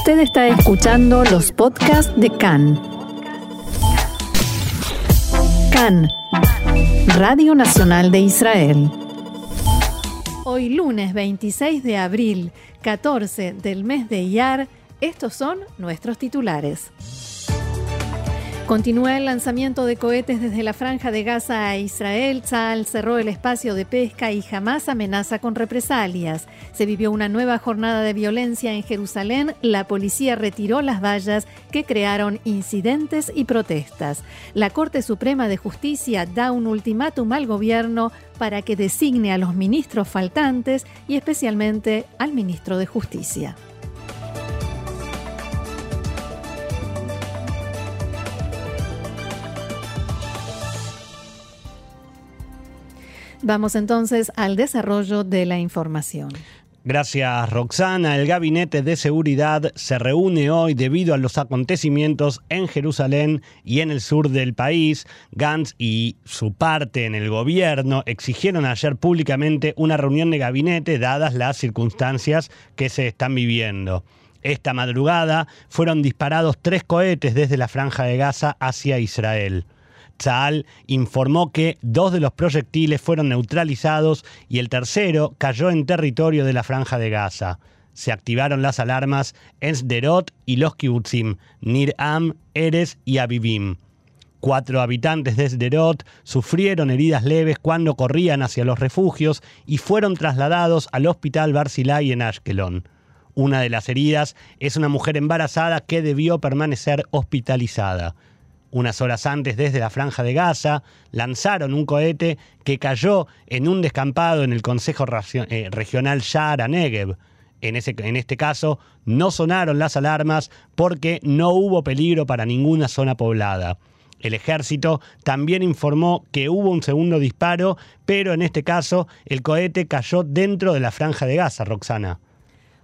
Usted está escuchando los podcasts de CAN. CAN, Radio Nacional de Israel. Hoy lunes 26 de abril, 14 del mes de Iyar, estos son nuestros titulares. Continúa el lanzamiento de cohetes desde la franja de Gaza a Israel. Tzal cerró el espacio de pesca y jamás amenaza con represalias. Se vivió una nueva jornada de violencia en Jerusalén. La policía retiró las vallas que crearon incidentes y protestas. La Corte Suprema de Justicia da un ultimátum al gobierno para que designe a los ministros faltantes y especialmente al ministro de Justicia. Vamos entonces al desarrollo de la información. Gracias, Roxana. El Gabinete de Seguridad se reúne hoy debido a los acontecimientos en Jerusalén y en el sur del país. Gantz y su parte en el gobierno exigieron ayer públicamente una reunión de gabinete dadas las circunstancias que se están viviendo. Esta madrugada fueron disparados tres cohetes desde la franja de Gaza hacia Israel. Tzal informó que dos de los proyectiles fueron neutralizados y el tercero cayó en territorio de la Franja de Gaza. Se activaron las alarmas en Sderot y los kibutzim, Nir Am, Eres y Abibim. Cuatro habitantes de Sderot sufrieron heridas leves cuando corrían hacia los refugios y fueron trasladados al hospital Barzilai en Ashkelon. Una de las heridas es una mujer embarazada que debió permanecer hospitalizada. Unas horas antes, desde la franja de Gaza, lanzaron un cohete que cayó en un descampado en el Consejo eh, Regional Shara Negev. En, ese, en este caso, no sonaron las alarmas porque no hubo peligro para ninguna zona poblada. El ejército también informó que hubo un segundo disparo, pero en este caso el cohete cayó dentro de la franja de Gaza, Roxana.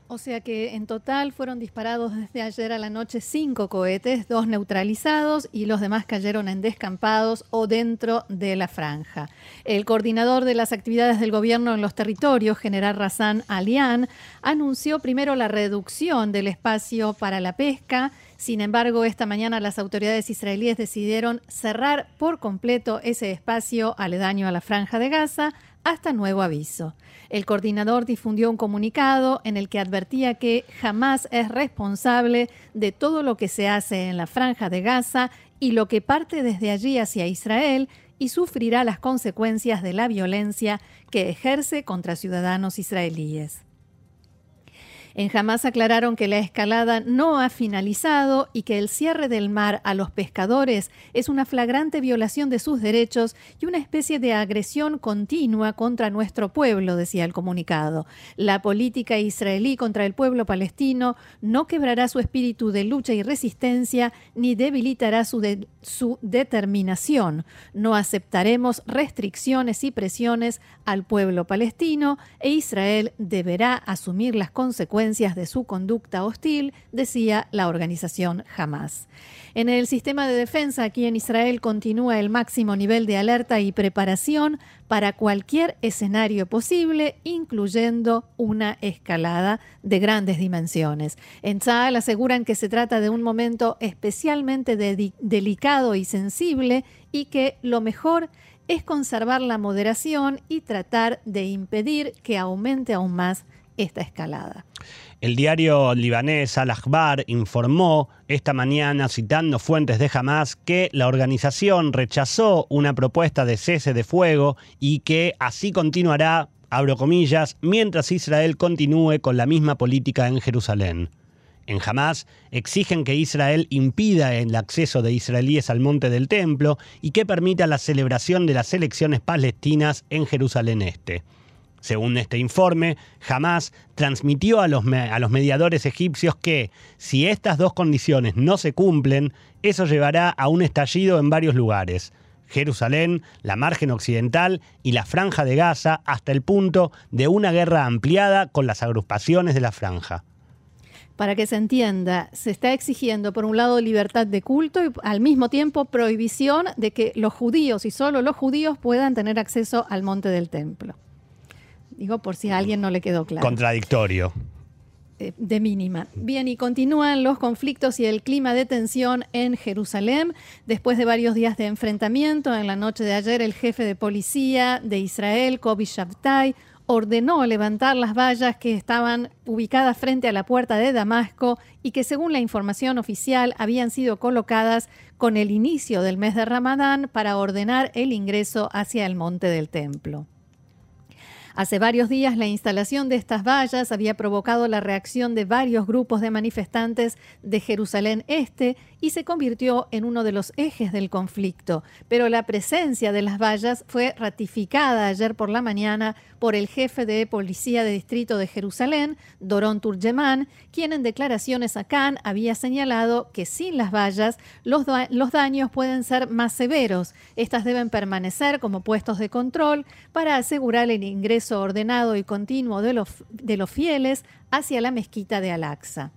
O sea que en total fueron disparados desde ayer a la noche cinco cohetes, dos neutralizados y los demás cayeron en descampados o dentro de la franja. El coordinador de las actividades del gobierno en los territorios, general Razan Alian, anunció primero la reducción del espacio para la pesca. Sin embargo, esta mañana las autoridades israelíes decidieron cerrar por completo ese espacio aledaño a la franja de Gaza hasta nuevo aviso. El coordinador difundió un comunicado en el que advertía que jamás es responsable de todo lo que se hace en la franja de Gaza y lo que parte desde allí hacia Israel y sufrirá las consecuencias de la violencia que ejerce contra ciudadanos israelíes. En Hamas aclararon que la escalada no ha finalizado y que el cierre del mar a los pescadores es una flagrante violación de sus derechos y una especie de agresión continua contra nuestro pueblo, decía el comunicado. La política israelí contra el pueblo palestino no quebrará su espíritu de lucha y resistencia ni debilitará su, su determinación. No aceptaremos restricciones y presiones al pueblo palestino e Israel deberá asumir las consecuencias de su conducta hostil, decía la organización Hamas. En el sistema de defensa aquí en Israel continúa el máximo nivel de alerta y preparación para cualquier escenario posible, incluyendo una escalada de grandes dimensiones. En Tzal aseguran que se trata de un momento especialmente delicado y sensible y que lo mejor es conservar la moderación y tratar de impedir que aumente aún más esta escalada. El diario libanés Al-Akhbar informó esta mañana, citando fuentes de Hamas, que la organización rechazó una propuesta de cese de fuego y que así continuará, abro comillas, mientras Israel continúe con la misma política en Jerusalén. En Hamas exigen que Israel impida el acceso de israelíes al monte del templo y que permita la celebración de las elecciones palestinas en Jerusalén Este. Según este informe, Hamas transmitió a los, a los mediadores egipcios que, si estas dos condiciones no se cumplen, eso llevará a un estallido en varios lugares. Jerusalén, la margen occidental y la franja de Gaza hasta el punto de una guerra ampliada con las agrupaciones de la franja. Para que se entienda, se está exigiendo por un lado libertad de culto y al mismo tiempo prohibición de que los judíos y solo los judíos puedan tener acceso al monte del templo. Digo por si a alguien no le quedó claro. Contradictorio. eh, de mínima. Bien, y continúan los conflictos y el clima de tensión en Jerusalén. Después de varios días de enfrentamiento, en la noche de ayer el jefe de policía de Israel, Kobi Shabtai, ordenó levantar las vallas que estaban ubicadas frente a la puerta de Damasco y que según la información oficial habían sido colocadas con el inicio del mes de Ramadán para ordenar el ingreso hacia el monte del templo. Hace varios días la instalación de estas vallas había provocado la reacción de varios grupos de manifestantes de Jerusalén Este y se convirtió en uno de los ejes del conflicto. Pero la presencia de las vallas fue ratificada ayer por la mañana por el jefe de policía de distrito de Jerusalén, Doron Turgeman, quien en declaraciones a Cannes había señalado que sin las vallas los, los daños pueden ser más severos. Estas deben permanecer como puestos de control para asegurar el ingreso ordenado y continuo de los, de los fieles hacia la mezquita de Al-Aqsa.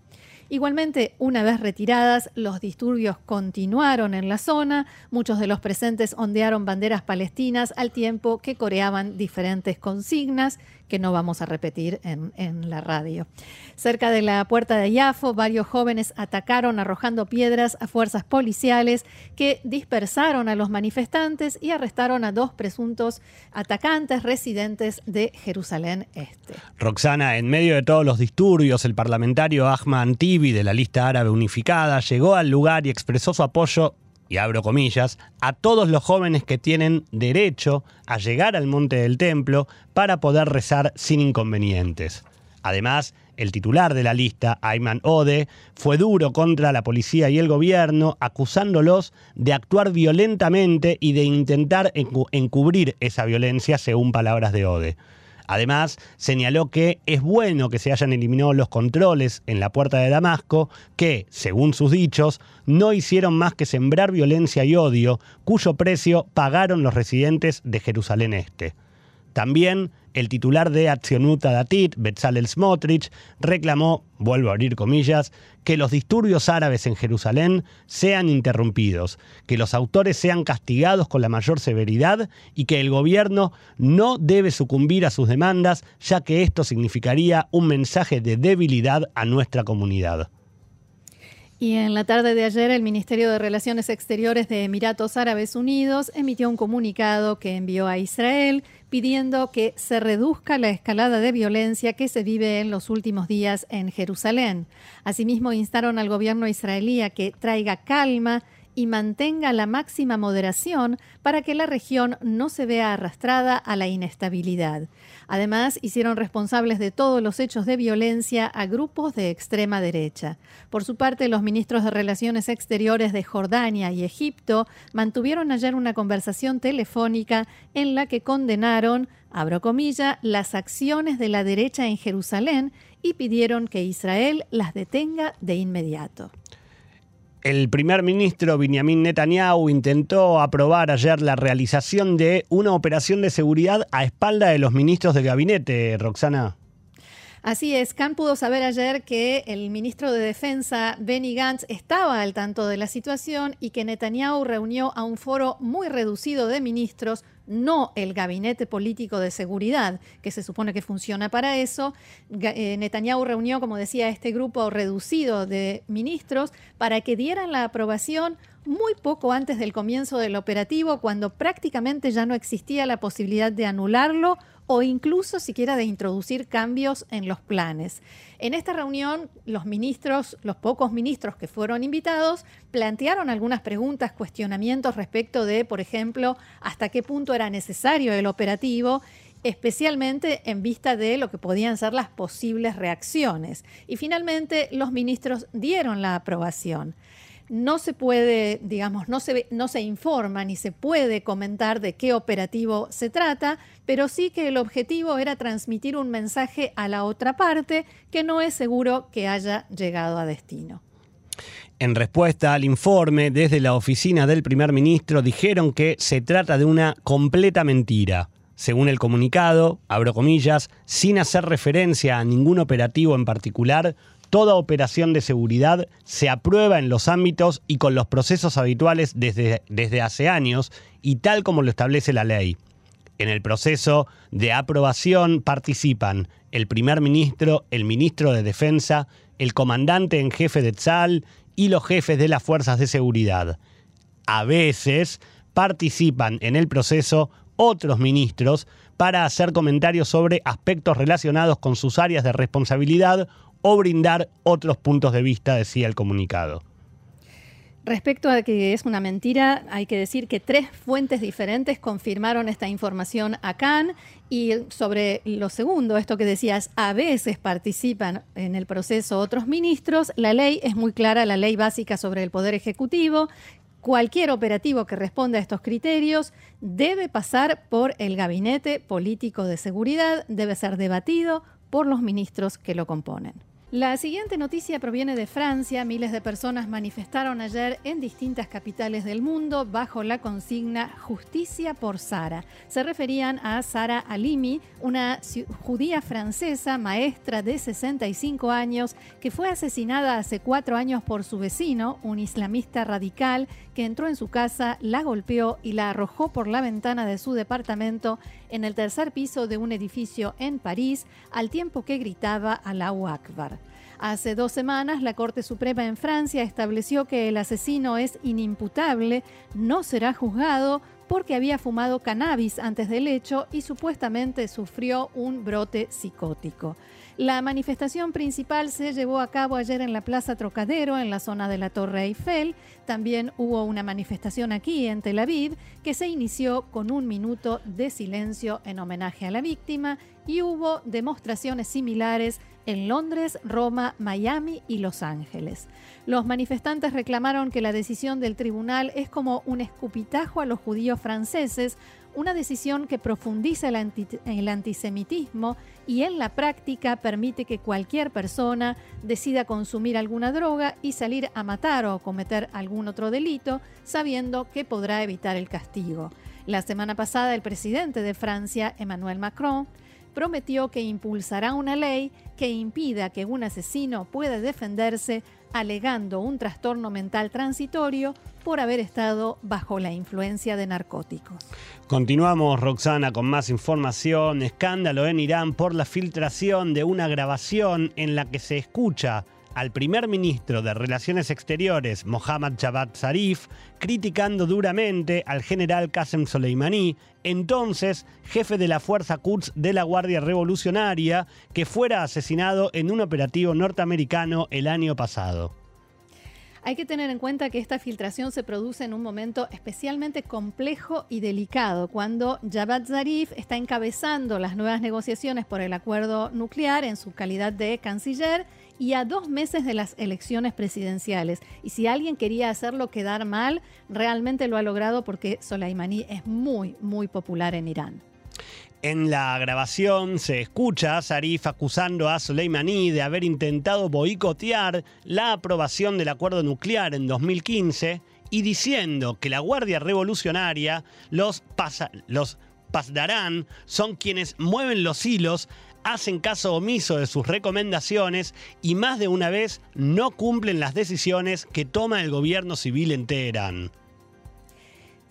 Igualmente, una vez retiradas, los disturbios continuaron en la zona. Muchos de los presentes ondearon banderas palestinas al tiempo que coreaban diferentes consignas que no vamos a repetir en, la radio. Cerca de la puerta de Yafo, varios jóvenes atacaron arrojando piedras a fuerzas policiales que dispersaron a los manifestantes y arrestaron a dos presuntos atacantes residentes de Jerusalén Este. Roxana, en medio de todos los disturbios, el parlamentario Ahmad Antibi de la lista árabe unificada llegó al lugar y expresó su apoyo y abro comillas, a todos los jóvenes que tienen derecho a llegar al monte del templo para poder rezar sin inconvenientes. Además, el titular de la lista, Ayman Ode, fue duro contra la policía y el gobierno, acusándolos de actuar violentamente y de intentar encubrir esa violencia, según palabras de Ode. Además, señaló que es bueno que se hayan eliminado los controles en la puerta de Damasco, que, según sus dichos, no hicieron más que sembrar violencia y odio, cuyo precio pagaron los residentes de Jerusalén Este. También el titular de Accionuta Datit, Betzalel Smotrich, reclamó, vuelvo a abrir comillas, que los disturbios árabes en Jerusalén sean interrumpidos, que los autores sean castigados con la mayor severidad y que el gobierno no debe sucumbir a sus demandas, ya que esto significaría un mensaje de debilidad a nuestra comunidad. Y en la tarde de ayer, el Ministerio de Relaciones Exteriores de Emiratos Árabes Unidos emitió un comunicado que envió a Israel pidiendo que se reduzca la escalada de violencia que se vive en los últimos días en Jerusalén. Asimismo, instaron al gobierno israelí a que traiga calma y mantenga la máxima moderación para que la región no se vea arrastrada a la inestabilidad. Además, hicieron responsables de todos los hechos de violencia a grupos de extrema derecha. Por su parte, los ministros de Relaciones Exteriores de Jordania y Egipto mantuvieron ayer una conversación telefónica en la que condenaron, abro comilla, las acciones de la derecha en Jerusalén y pidieron que Israel las detenga de inmediato. El primer ministro Benjamin Netanyahu intentó aprobar ayer la realización de una operación de seguridad a espalda de los ministros del gabinete, Roxana. Así es, Khan pudo saber ayer que el ministro de Defensa, Benny Gantz, estaba al tanto de la situación y que Netanyahu reunió a un foro muy reducido de ministros no el gabinete político de seguridad, que se supone que funciona para eso. Eh, Netanyahu reunió, como decía, este grupo reducido de ministros para que dieran la aprobación muy poco antes del comienzo del operativo, cuando prácticamente ya no existía la posibilidad de anularlo o incluso siquiera de introducir cambios en los planes. En esta reunión, los ministros, los pocos ministros que fueron invitados, plantearon algunas preguntas, cuestionamientos respecto de, por ejemplo, hasta qué punto era necesario el operativo especialmente en vista de lo que podían ser las posibles reacciones. Y finalmente los ministros dieron la aprobación no se puede, digamos, no se, no se informa ni se puede comentar de qué operativo se trata, pero sí que el objetivo era transmitir un mensaje a la otra parte que no es seguro que haya llegado a destino. En respuesta al informe, desde la oficina del primer ministro dijeron que se trata de una completa mentira. Según el comunicado, abro comillas, sin hacer referencia a ningún operativo en particular, Toda operación de seguridad se aprueba en los ámbitos y con los procesos habituales desde, desde hace años y tal como lo establece la ley. En el proceso de aprobación participan el primer ministro, el ministro de Defensa, el comandante en jefe de TSAL y los jefes de las fuerzas de seguridad. A veces participan en el proceso otros ministros para hacer comentarios sobre aspectos relacionados con sus áreas de responsabilidad o brindar otros puntos de vista, decía el comunicado. Respecto a que es una mentira, hay que decir que tres fuentes diferentes confirmaron esta información a Cannes y sobre lo segundo, esto que decías, a veces participan en el proceso otros ministros, la ley es muy clara, la ley básica sobre el Poder Ejecutivo, cualquier operativo que responda a estos criterios debe pasar por el Gabinete Político de Seguridad, debe ser debatido por los ministros que lo componen. La siguiente noticia proviene de Francia. Miles de personas manifestaron ayer en distintas capitales del mundo bajo la consigna Justicia por Sara. Se referían a Sara Alimi, una judía francesa, maestra de 65 años, que fue asesinada hace cuatro años por su vecino, un islamista radical, que entró en su casa, la golpeó y la arrojó por la ventana de su departamento en el tercer piso de un edificio en París, al tiempo que gritaba Allahu Akbar. Hace dos semanas, la Corte Suprema en Francia estableció que el asesino es inimputable, no será juzgado porque había fumado cannabis antes del hecho y supuestamente sufrió un brote psicótico. La manifestación principal se llevó a cabo ayer en la Plaza Trocadero, en la zona de la Torre Eiffel. También hubo una manifestación aquí en Tel Aviv que se inició con un minuto de silencio en homenaje a la víctima y hubo demostraciones similares en Londres, Roma, Miami y Los Ángeles. Los manifestantes reclamaron que la decisión del tribunal es como un escupitajo a los judíos franceses, una decisión que profundiza el, antisemitismo y en la práctica permite que cualquier persona decida consumir alguna droga y salir a matar o cometer algún otro delito, sabiendo que podrá evitar el castigo. La semana pasada el presidente de Francia, Emmanuel Macron, prometió que impulsará una ley que impida que un asesino pueda defenderse alegando un trastorno mental transitorio por haber estado bajo la influencia de narcóticos. Continuamos, Roxana, con más información. Escándalo en Irán por la filtración de una grabación en la que se escucha al primer ministro de Relaciones Exteriores, Mohammad Javad Zarif, criticando duramente al general Qasem Soleimani, entonces jefe de la Fuerza Quds de la Guardia Revolucionaria, que fuera asesinado en un operativo norteamericano el año pasado. Hay que tener en cuenta que esta filtración se produce en un momento especialmente complejo y delicado, cuando Javad Zarif está encabezando las nuevas negociaciones por el acuerdo nuclear en su calidad de canciller y a dos meses de las elecciones presidenciales. Y si alguien quería hacerlo quedar mal, realmente lo ha logrado porque Soleimani es muy, muy popular en Irán. En la grabación se escucha a Zarif acusando a Soleimani de haber intentado boicotear la aprobación del acuerdo nuclear en 2015 y diciendo que la Guardia Revolucionaria, los, los Pasdarán, son quienes mueven los hilos hacen caso omiso de sus recomendaciones y más de una vez no cumplen las decisiones que toma el gobierno civil en Teherán.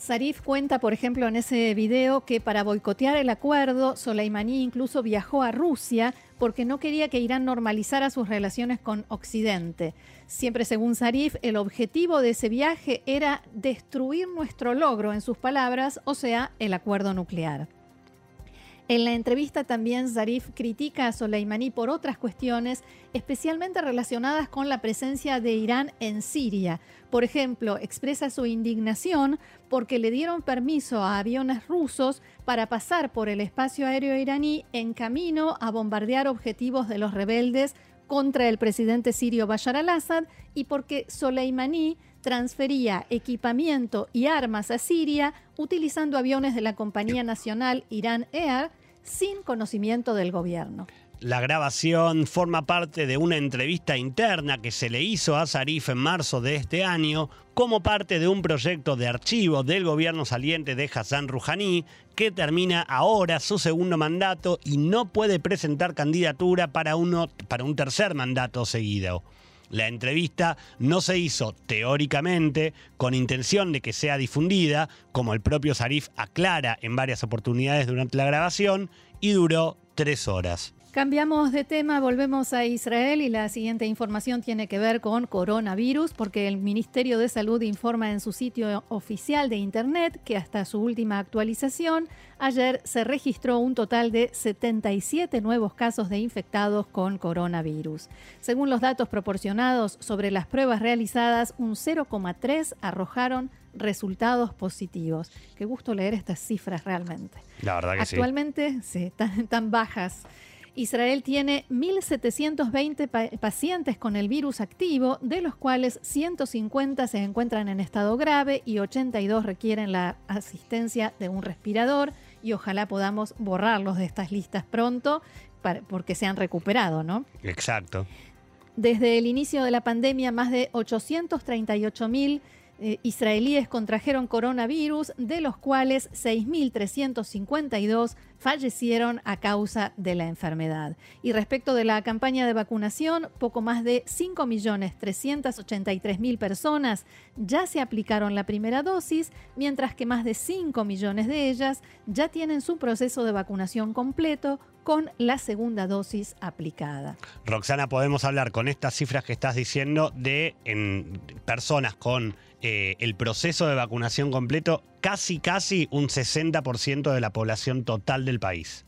Zarif cuenta, por ejemplo, en ese video que para boicotear el acuerdo, Soleimani incluso viajó a Rusia porque no quería que Irán normalizara sus relaciones con Occidente. Siempre según Zarif, el objetivo de ese viaje era destruir nuestro logro, en sus palabras, o sea, el acuerdo nuclear. En la entrevista también Zarif critica a Soleimani por otras cuestiones, especialmente relacionadas con la presencia de Irán en Siria. Por ejemplo, expresa su indignación porque le dieron permiso a aviones rusos para pasar por el espacio aéreo iraní en camino a bombardear objetivos de los rebeldes contra el presidente sirio Bashar al-Assad y porque Soleimani transfería equipamiento y armas a Siria utilizando aviones de la compañía nacional Irán Air sin conocimiento del gobierno. La grabación forma parte de una entrevista interna que se le hizo a Zarif en marzo de este año como parte de un proyecto de archivo del gobierno saliente de Hassan Rouhani que termina ahora su segundo mandato y no puede presentar candidatura para, uno, para un tercer mandato seguido. La entrevista no se hizo teóricamente con intención de que sea difundida, como el propio Sarif aclara en varias oportunidades durante la grabación, y duró tres horas. Cambiamos de tema, volvemos a Israel y la siguiente información tiene que ver con coronavirus, porque el Ministerio de Salud informa en su sitio oficial de Internet que hasta su última actualización, ayer se registró un total de 77 nuevos casos de infectados con coronavirus. Según los datos proporcionados sobre las pruebas realizadas, un 0,3 arrojaron resultados positivos. Qué gusto leer estas cifras realmente. La verdad que Actualmente, sí, tan bajas. Israel tiene 1.720 pacientes con el virus activo, de los cuales 150 se encuentran en estado grave y 82 requieren la asistencia de un respirador y ojalá podamos borrarlos de estas listas pronto porque se han recuperado, ¿no? Exacto. Desde el inicio de la pandemia, más de 838.000 eh, israelíes contrajeron coronavirus, de los cuales 6.352 fallecieron a causa de la enfermedad. Y respecto de la campaña de vacunación, poco más de 5.383.000 personas ya se aplicaron la primera dosis, mientras que más de 5 millones de ellas ya tienen su proceso de vacunación completo con la segunda dosis aplicada. Roxana, podemos hablar con estas cifras que estás diciendo de personas con eh, el proceso de vacunación completo, casi, casi un 60% de la población total del país.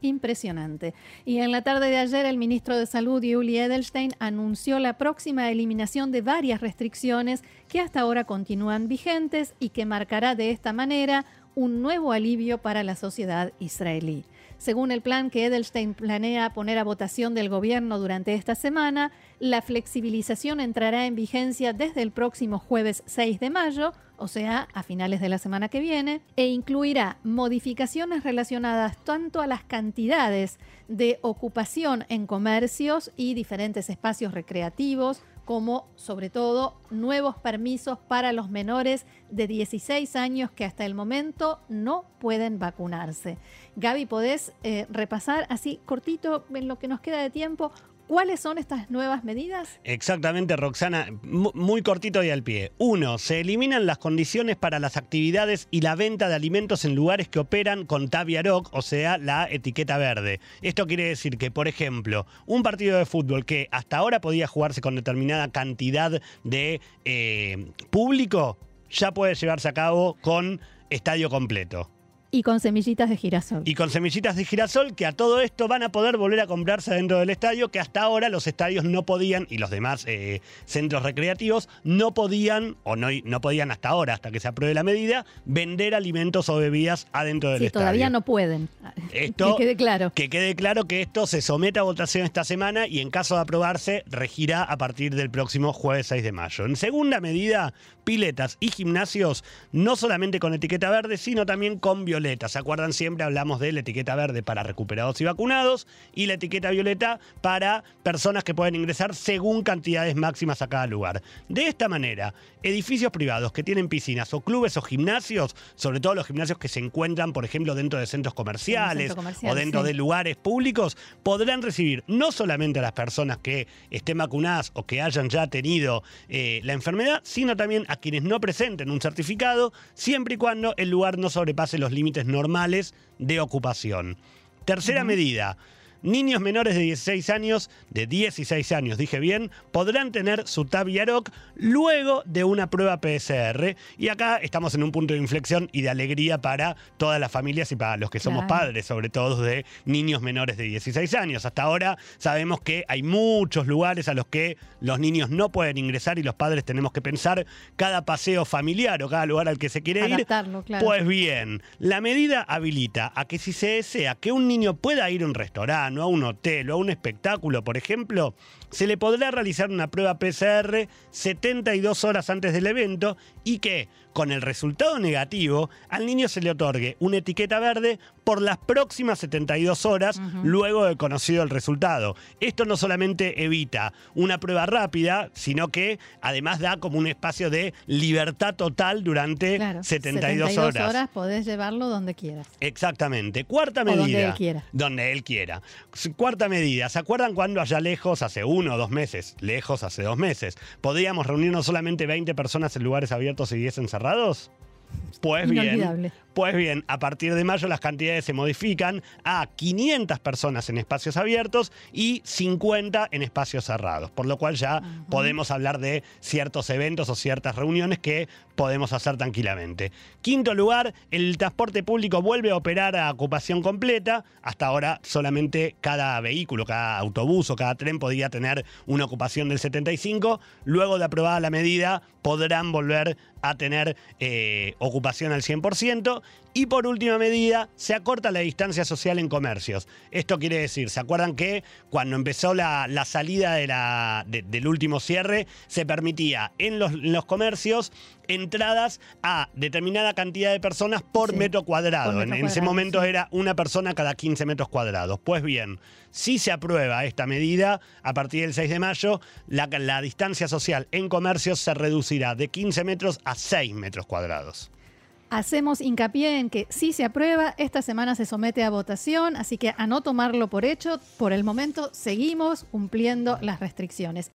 Impresionante. Y en la tarde de ayer el ministro de Salud, Yuli Edelstein, anunció la próxima eliminación de varias restricciones que hasta ahora continúan vigentes y que marcará de esta manera un nuevo alivio para la sociedad israelí. Según el plan que Edelstein planea poner a votación del gobierno durante esta semana, la flexibilización entrará en vigencia desde el próximo jueves 6 de mayo, o sea, a finales de la semana que viene, e incluirá modificaciones relacionadas tanto a las cantidades de ocupación en comercios y diferentes espacios recreativos, como sobre todo nuevos permisos para los menores de 16 años que hasta el momento no pueden vacunarse. Gaby, ¿podés eh, repasar así cortito en lo que nos queda de tiempo ¿Cuáles son estas nuevas medidas? Exactamente, Roxana, muy cortito y al pie. Uno, se eliminan las condiciones para las actividades y la venta de alimentos en lugares que operan con Taviaroc, o sea, la etiqueta verde. Esto quiere decir que, por ejemplo, un partido de fútbol que hasta ahora podía jugarse con determinada cantidad de eh, público, ya puede llevarse a cabo con estadio completo. Y con semillitas de girasol. Y con semillitas de girasol que a todo esto van a poder volver a comprarse dentro del estadio, que hasta ahora los estadios no podían, y los demás eh, centros recreativos, no podían, o no, no podían hasta ahora, hasta que se apruebe la medida, vender alimentos o bebidas adentro del sí, estadio. Todavía no pueden. Esto, que quede claro. Que quede claro que esto se someta a votación esta semana y en caso de aprobarse, regirá a partir del próximo jueves 6 de mayo. En segunda medida, piletas y gimnasios, no solamente con etiqueta verde, sino también con violeta ¿Se acuerdan siempre? Hablamos de la etiqueta verde para recuperados y vacunados y la etiqueta violeta para personas que pueden ingresar según cantidades máximas a cada lugar. De esta manera, edificios privados que tienen piscinas o clubes o gimnasios, sobre todo los gimnasios que se encuentran, por ejemplo, dentro de centros comerciales o dentro de lugares públicos, podrán recibir no solamente a las personas que estén vacunadas o que hayan ya tenido eh, la enfermedad, sino también a quienes no presenten un certificado, siempre y cuando el lugar no sobrepase los límites normales de ocupación. Tercera medida, niños menores de 16 años, de 16 años, dije bien, podrán tener su Taviaroc luego de una prueba PCR. Y acá estamos en un punto de inflexión y de alegría para todas las familias y para los que somos padres, sobre todo de niños menores de 16 años. Hasta ahora sabemos que hay muchos lugares a los que los niños no pueden ingresar y los padres tenemos que pensar cada paseo familiar o cada lugar al que se quiere ir. Pues bien, la medida habilita a que si se desea que un niño pueda ir a un restaurante, a un hotel o a un espectáculo, por ejemplo, se le podrá realizar una prueba PCR 72 horas antes del evento y que, con el resultado negativo, al niño se le otorgue una etiqueta verde por las próximas 72 horas luego de conocido el resultado. Esto no solamente evita una prueba rápida, sino que además da como un espacio de libertad total durante 72, 72 horas. horas podés llevarlo donde quieras. Exactamente. Cuarta medida. donde él quiera. Donde él quiera. Cuarta medida. ¿Se acuerdan cuando allá lejos, hace uno o dos meses, lejos hace dos meses, podíamos reunirnos solamente 20 personas en lugares abiertos y 10 encerrados? Pues bien, pues bien, a partir de mayo las cantidades se modifican a 500 personas en espacios abiertos y 50 en espacios cerrados, por lo cual ya podemos hablar de ciertos eventos o ciertas reuniones que podemos hacer tranquilamente. Quinto lugar, el transporte público vuelve a operar a ocupación completa. Hasta ahora solamente cada vehículo, cada autobús o cada tren podía tener una ocupación del 75. Luego de aprobada la medida, podrán volver a tener eh, ocupación al 100%. Y por última medida, se acorta la distancia social en comercios. Esto quiere decir, ¿se acuerdan que cuando empezó la, salida de la, del último cierre, se permitía en los, comercios entradas a determinada cantidad de personas por metro cuadrado? en, ese momento era una persona cada 15 metros cuadrados. Pues bien, si se aprueba esta medida, a partir del 6 de mayo, la, la distancia social en comercios se reducirá de 15 metros a 6 metros cuadrados. Hacemos hincapié en que si se aprueba, esta semana se somete a votación, así que a no tomarlo por hecho, por el momento seguimos cumpliendo las restricciones.